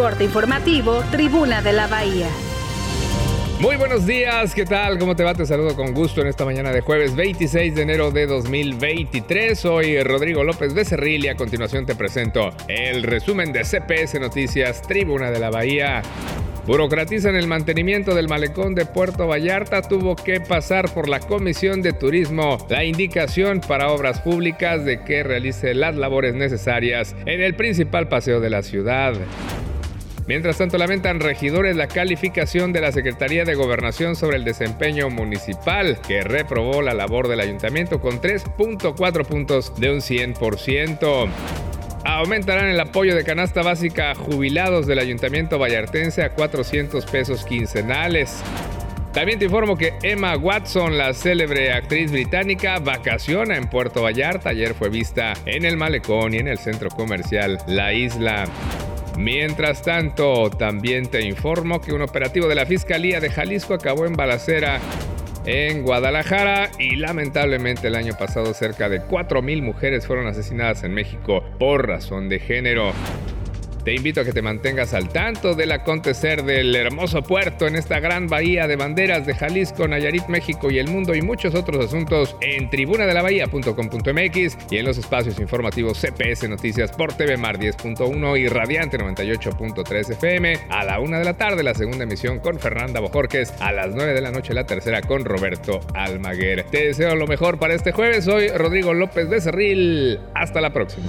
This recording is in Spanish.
Corte informativo, Tribuna de la Bahía. Muy buenos días, ¿qué tal? ¿Cómo te va? Te saludo con gusto en esta mañana de jueves 26 de enero de 2023. Soy Rodrigo López Becerril y a continuación te presento el resumen de CPS Noticias, Tribuna de la Bahía. Burocratizan el mantenimiento del malecón de Puerto Vallarta. Tuvo que pasar por la Comisión de Turismo la indicación para obras públicas de que realice las labores necesarias en el principal paseo de la ciudad. Mientras tanto, lamentan regidores la calificación de la Secretaría de Gobernación sobre el desempeño municipal, que reprobó la labor del ayuntamiento con 3.4 puntos de un 100%. Aumentarán el apoyo de canasta básica a jubilados del Ayuntamiento Vallartense a 400 pesos quincenales. También te informo que Emma Watson, la célebre actriz británica, vacaciona en Puerto Vallarta. Ayer fue vista en el malecón y en el centro comercial La Isla. Mientras tanto, también te informo que un operativo de la Fiscalía de Jalisco acabó en balacera en Guadalajara y lamentablemente el año pasado cerca de 4.000 mujeres fueron asesinadas en México por razón de género. Te invito a que te mantengas al tanto del acontecer del hermoso puerto en esta gran bahía de banderas de Jalisco, Nayarit, México y el mundo y muchos otros asuntos en tribunadelabahía.com.mx y en los espacios informativos CPS Noticias por TV Mar 10.1 y Radiante 98.3 FM a la una de la tarde la segunda emisión con Fernanda Bojorques, a las 9 de la noche la tercera con Roberto Almaguer. Te deseo lo mejor para este jueves. Soy Rodrigo López de Cerril. Hasta la próxima.